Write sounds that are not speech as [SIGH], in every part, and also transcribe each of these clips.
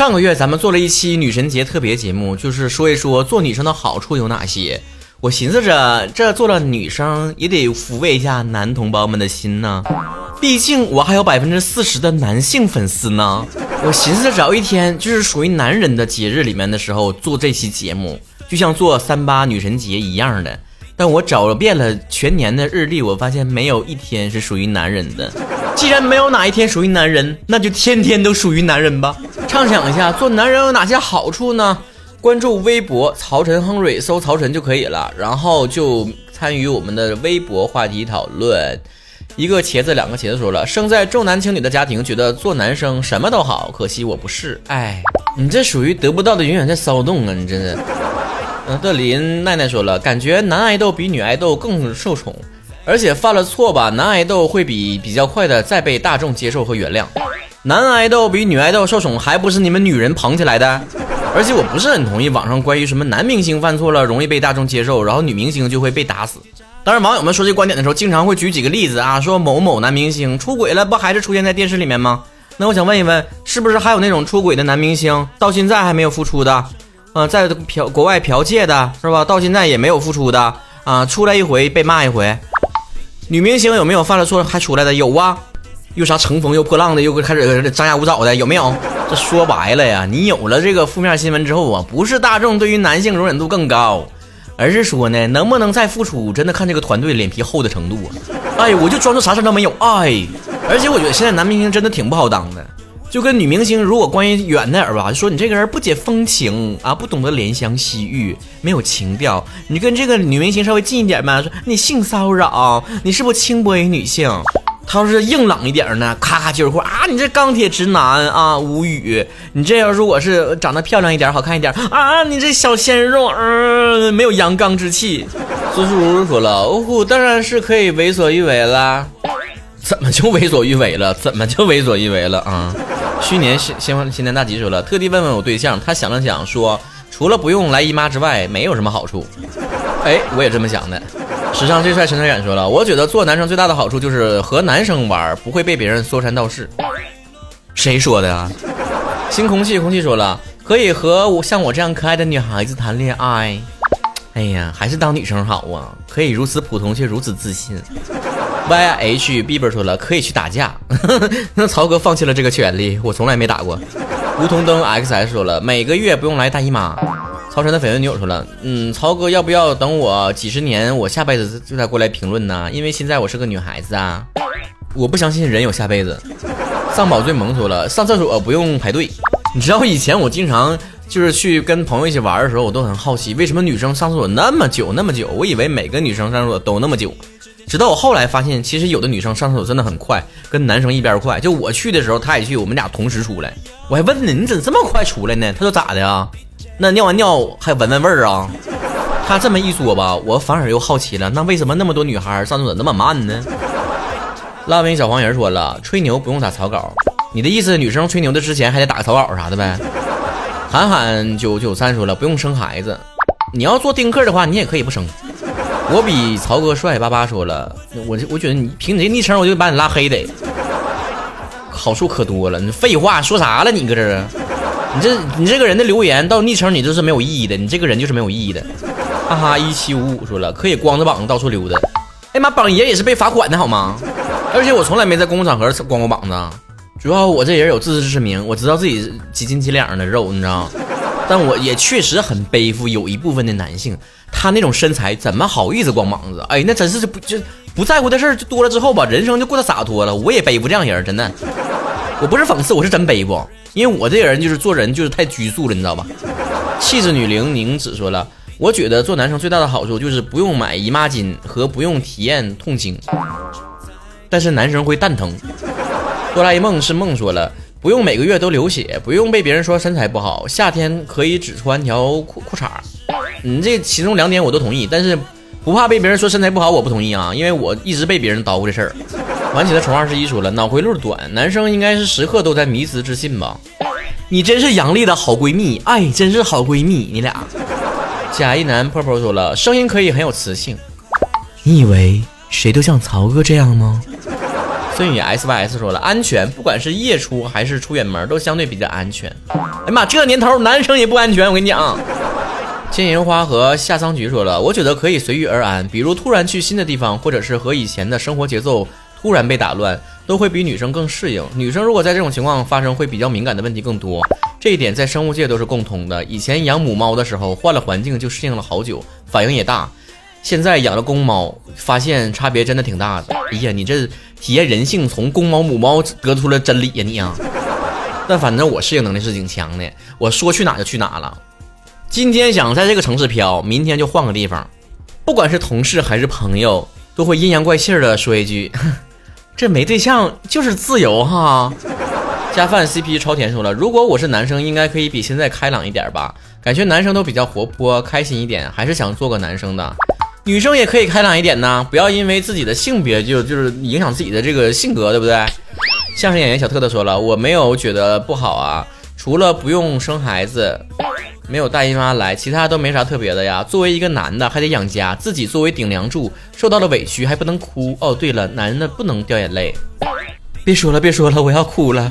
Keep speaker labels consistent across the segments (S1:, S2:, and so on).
S1: 上个月咱们做了一期女神节特别节目，就是说一说做女生的好处有哪些。我寻思着，这做了女生也得抚慰一下男同胞们的心呢。毕竟我还有百分之四十的男性粉丝呢。我寻思着找一天就是属于男人的节日里面的时候做这期节目，就像做三八女神节一样的。但我找遍了全年的日历，我发现没有一天是属于男人的。既然没有哪一天属于男人，那就天天都属于男人吧。畅想一下，做男人有哪些好处呢？关注微博曹晨亨瑞，搜曹晨就可以了，然后就参与我们的微博话题讨论。一个茄子，两个茄子说了，生在重男轻女的家庭，觉得做男生什么都好，可惜我不是。哎，你这属于得不到的永远在骚动啊！你真的。嗯，德林奈奈说了，感觉男爱豆比女爱豆更受宠，而且犯了错吧，男爱豆会比比较快的再被大众接受和原谅。男爱豆比女爱豆受宠，还不是你们女人捧起来的？而且我不是很同意网上关于什么男明星犯错了容易被大众接受，然后女明星就会被打死。当然，网友们说这观点的时候，经常会举几个例子啊，说某某男明星出轨了，不还是出现在电视里面吗？那我想问一问，是不是还有那种出轨的男明星到现在还没有复出的？呃，在嫖国外剽窃的是吧？到现在也没有复出的啊，出来一回被骂一回。女明星有没有犯了错还出来的？有啊。又啥乘风又破浪的，又开始张牙舞爪的，有没有？这说白了呀，你有了这个负面新闻之后啊，不是大众对于男性容忍度更高，而是说呢，能不能再付出，真的看这个团队脸皮厚的程度啊！哎，我就装作啥事都没有，哎，而且我觉得现在男明星真的挺不好当的，就跟女明星如果关系远点儿吧，就说你这个人不解风情啊，不懂得怜香惜玉，没有情调；你跟这个女明星稍微近一点吧，说你性骚扰，你是不是轻薄于女性？他要是硬朗一点呢，咔咔接着啊，你这钢铁直男啊，无语。你这要如果是长得漂亮一点，好看一点啊，你这小鲜肉，嗯，没有阳刚之气。苏苏如说了，哦，当然是可以为所欲为啦。怎么就为所欲为了？怎么就为所欲为了啊？去年新新新年大吉说了，特地问问我对象，他想了想说，除了不用来姨妈之外，没有什么好处。哎，我也这么想的。史上最帅陈泽远说了：“我觉得做男生最大的好处就是和男生玩不会被别人说三道四。”谁说的啊？新空气空气说了：“可以和我像我这样可爱的女孩子谈恋爱。”哎呀，还是当女生好啊！可以如此普通却如此自信。Y H Bieber 说了：“可以去打架。[LAUGHS] ”那曹哥放弃了这个权利，我从来没打过。梧桐灯 X S 说了：“每个月不用来大姨妈。”曹晨的绯闻女友说了：“嗯，曹哥要不要等我几十年，我下辈子就再过来评论呢？因为现在我是个女孩子啊，我不相信人有下辈子。”丧宝最萌说了：“上厕所不用排队。”你知道以前我经常就是去跟朋友一起玩的时候，我都很好奇为什么女生上厕所那么久那么久。我以为每个女生上厕所都那么久，直到我后来发现，其实有的女生上厕所真的很快，跟男生一边快。就我去的时候，她也去，我们俩同时出来。我还问呢，你怎么这么快出来呢？他说咋的啊？那尿完尿还闻闻味儿啊？他这么一说吧，我反而又好奇了。那为什么那么多女孩上厕所那么慢呢？[LAUGHS] 拉文小黄人说了，吹牛不用打草稿。你的意思，女生吹牛的之前还得打个草稿啥的呗？韩寒九九三说了，不用生孩子。你要做丁克的话，你也可以不生。我比曹哥帅。八八说了，我我觉得你凭你这昵称，我就把你拉黑得。好处可多了，你废话说啥了？你搁这儿？你这你这个人的留言到昵称你这是没有意义的，你这个人就是没有意义的。哈哈，一七五五说了可以光着膀子到处溜达。哎妈，榜爷也是被罚款的好吗？而且我从来没在公共场合光过膀子，主要我这人有自知之明，我知道自己几斤几两的肉，你知道。但我也确实很背负有一部分的男性，他那种身材怎么好意思光膀子？哎，那真是不就不在乎的事儿就多了之后吧，人生就过得洒脱了。我也背负这样人，真的，我不是讽刺，我是真背负。因为我这人就是做人就是太拘束了，你知道吧？气质女灵宁子说了，我觉得做男生最大的好处就是不用买姨妈巾和不用体验痛经，但是男生会蛋疼。哆啦 A 梦是梦说了，不用每个月都流血，不用被别人说身材不好，夏天可以只穿条裤裤衩。你这其中两点我都同意，但是不怕被别人说身材不好，我不同意啊，因为我一直被别人叨咕这事儿。玩起的宠二十一说了，脑回路短，男生应该是时刻都在迷之自信吧？你真是杨丽的好闺蜜，哎，真是好闺蜜，你俩。假一男泡泡说了，声音可以很有磁性。你以为谁都像曹哥这样吗？孙宇 S Y S 说了，安全，不管是夜出还是出远门，都相对比较安全。哎呀妈，这年头男生也不安全，我跟你讲。千银花和夏桑菊说了，我觉得可以随遇而安，比如突然去新的地方，或者是和以前的生活节奏突然被打乱，都会比女生更适应。女生如果在这种情况发生，会比较敏感的问题更多。这一点在生物界都是共通的。以前养母猫的时候，换了环境就适应了好久，反应也大。现在养了公猫，发现差别真的挺大的。哎呀，你这体验人性，从公猫母猫得出了真理呀你啊！但反正我适应能力是挺强的，我说去哪就去哪了。今天想在这个城市飘，明天就换个地方。不管是同事还是朋友，都会阴阳怪气的说一句：“ [LAUGHS] 这没对象就是自由哈。”加饭 CP 超甜说了，如果我是男生，应该可以比现在开朗一点吧？感觉男生都比较活泼开心一点，还是想做个男生的。女生也可以开朗一点呢，不要因为自己的性别就就是影响自己的这个性格，对不对？相声演员小特特说了，我没有觉得不好啊，除了不用生孩子，没有大姨妈来，其他都没啥特别的呀。作为一个男的，还得养家，自己作为顶梁柱，受到了委屈还不能哭。哦，对了，男的不能掉眼泪。别说了，别说了，我要哭了。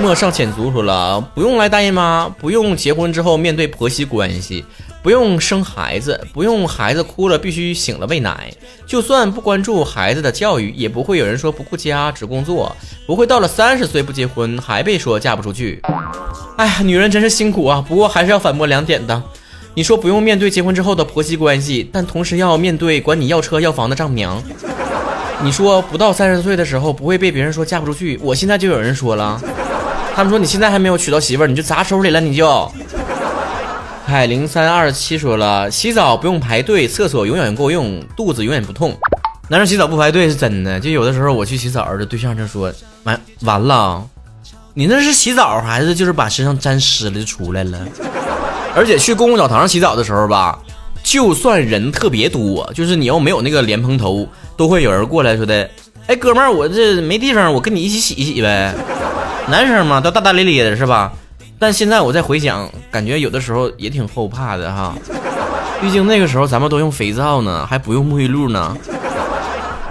S1: 莫上浅足说了，不用来大姨妈，不用结婚之后面对婆媳关系。不用生孩子，不用孩子哭了必须醒了喂奶，就算不关注孩子的教育，也不会有人说不顾家只工作，不会到了三十岁不结婚还被说嫁不出去。哎呀，女人真是辛苦啊！不过还是要反驳两点的。你说不用面对结婚之后的婆媳关系，但同时要面对管你要车要房的丈母娘。你说不到三十岁的时候不会被别人说嫁不出去，我现在就有人说了，他们说你现在还没有娶到媳妇儿，你就砸手里了，你就。海零三二七说了，洗澡不用排队，厕所永远够用，肚子永远不痛。男生洗澡不排队是真的，就有的时候我去洗澡，这对象就说完完了，你那是洗澡还是就是把身上沾湿了就出来了？而且去公共澡堂洗澡的时候吧，就算人特别多，就是你要没有那个莲蓬头，都会有人过来说的，哎哥们儿，我这没地方，我跟你一起洗一洗呗。男生嘛，都大大咧咧的是吧？但现在我再回想，感觉有的时候也挺后怕的哈。毕竟那个时候咱们都用肥皂呢，还不用沐浴露呢。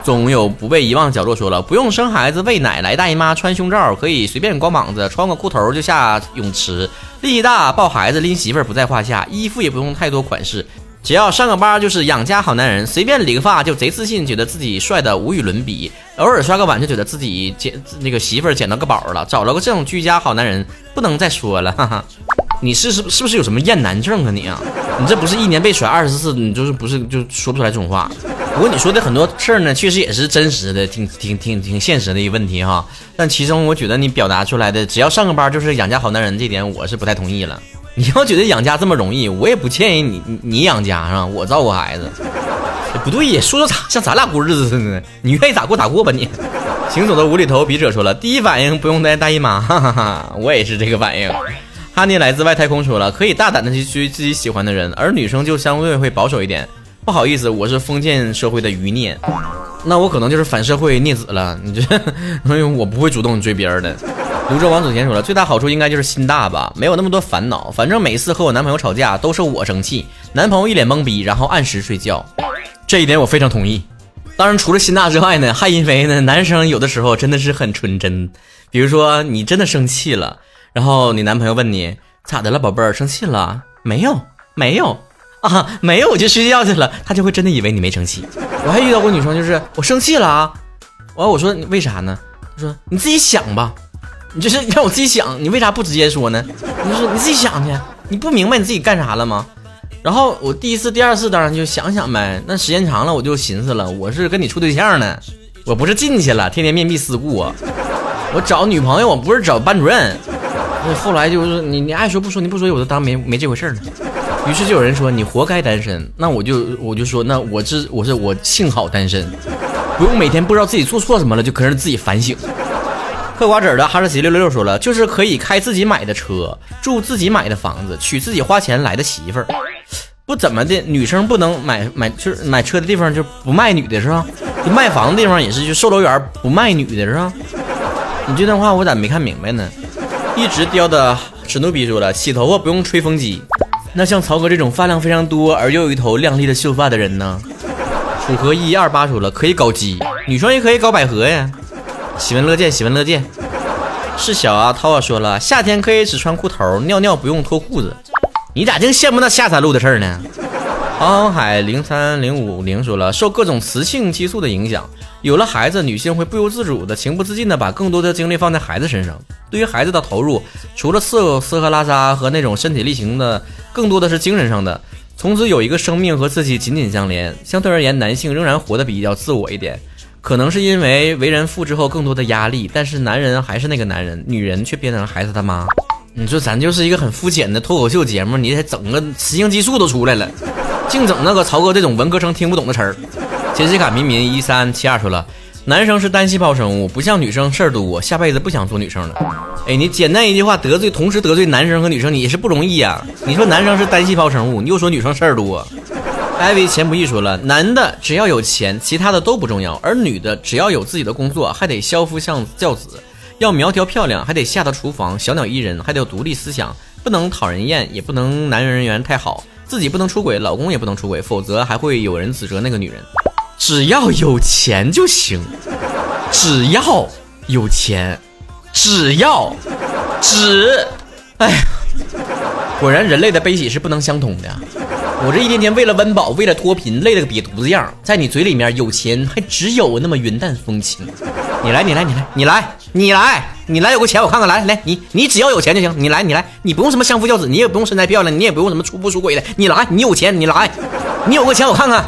S1: 总有不被遗忘的角落说了，不用生孩子喂奶来大姨妈穿胸罩，可以随便光膀子穿个裤头就下泳池，力大抱孩子拎媳妇儿不在话下，衣服也不用太多款式。只要上个班就是养家好男人，随便理个发就贼自信，觉得自己帅的无与伦比。偶尔刷个碗就觉得自己捡那个媳妇儿捡到个宝了，找了个这种居家好男人，不能再说了。[LAUGHS] 哈哈，你是是是不是有什么厌男症啊你啊？你这不是一年被甩二十次，你就是不是就说不出来这种话。不过你说的很多事儿呢，确实也是真实的，挺挺挺挺现实的一个问题哈。但其中我觉得你表达出来的，只要上个班就是养家好男人，这点我是不太同意了。你要觉得养家这么容易，我也不建议你你养家是吧？我照顾孩子，不对呀，说的咋像咱俩过日子似的呢？你愿意咋过咋过吧你。行走的无厘头笔者说了，第一反应不用带大姨妈，哈哈哈，我也是这个反应。哈尼来自外太空说了，可以大胆的去追自己喜欢的人，而女生就相对会保守一点。不好意思，我是封建社会的余孽。那我可能就是反社会孽子了，你这，[LAUGHS] 我不会主动追别人的。泸州王祖贤说了，最大好处应该就是心大吧，没有那么多烦恼。反正每次和我男朋友吵架都是我生气，男朋友一脸懵逼，然后按时睡觉。这一点我非常同意。当然，除了心大之外呢，还因为呢，男生有的时候真的是很纯真。比如说，你真的生气了，然后你男朋友问你咋的了，宝贝儿，生气了？没有，没有。[LAUGHS] 啊，没有我就睡觉去了，他就会真的以为你没生气。我还遇到过女生，就是我生气了啊，完我说你为啥呢？他说你自己想吧，你就是 [LAUGHS] 让我自己想，你为啥不直接说呢？你说你自己想去，你不明白你自己干啥了吗？然后我第一次、第二次当然就想想呗，那时间长了我就寻思了，我是跟你处对象呢，我不是进去了，天天面壁思过，我找女朋友，我不是找班主任。后来就是你你爱说不说，你不说我就当没没这回事了。于是就有人说你活该单身，那我就我就说那我这我是我幸好单身，不用每天不知道自己做错什么了就跟着自己反省。嗑瓜子的哈士奇六六六说了，就是可以开自己买的车，住自己买的房子，娶自己花钱来的媳妇儿，不怎么的女生不能买买就是买车的地方就不卖女的是吧？就卖房的地方也是就售楼员不卖女的是吧？你这段话我咋没看明白呢？一直叼的史努比说了，洗头发不用吹风机。那像曹哥这种发量非常多而又有一头亮丽的秀发的人呢？楚河一二八说了，可以搞基，女生也可以搞百合呀。喜闻乐见，喜闻乐见。是小啊涛啊，说了，夏天可以只穿裤头，尿尿不用脱裤子。你咋净羡慕那下三路的事儿呢？航海零三零五零说了，受各种雌性激素的影响，有了孩子，女性会不由自主的、情不自禁的把更多的精力放在孩子身上。对于孩子的投入，除了色色和拉撒和那种身体力行的，更多的是精神上的。从此有一个生命和自己紧紧相连。相对而言，男性仍然活得比较自我一点，可能是因为为人父之后更多的压力，但是男人还是那个男人，女人却变成了孩子他妈。你说咱就是一个很肤浅的脱口秀节目，你得整个雌性激素都出来了。净整那个曹哥这种文科生听不懂的词儿。杰西卡民民一三七二说了，男生是单细胞生物，不像女生事儿多，下辈子不想做女生了。哎，你简单一句话得罪，同时得罪男生和女生，你是不容易呀。你说男生是单细胞生物，你又说女生事儿多。艾薇钱不易说了，男的只要有钱，其他的都不重要；而女的只要有自己的工作，还得相夫相教子，要苗条漂亮，还得下得厨房，小鸟依人，还得有独立思想，不能讨人厌，也不能男人缘太好。自己不能出轨，老公也不能出轨，否则还会有人指责那个女人。只要有钱就行，只要有钱，只要，只，哎，果然人类的悲喜是不能相通的。我这一天天为了温饱，为了脱贫，累了个瘪犊子样，在你嘴里面有钱还只有那么云淡风轻。你来，你来，你来，你来，你来，你来，有个钱我看看，来来，你你只要有钱就行，你来，你来，你不用什么相夫教子，你也不用身材漂亮，你也不用什么出不出轨的，你来，你有钱，你来，你有个钱我看看。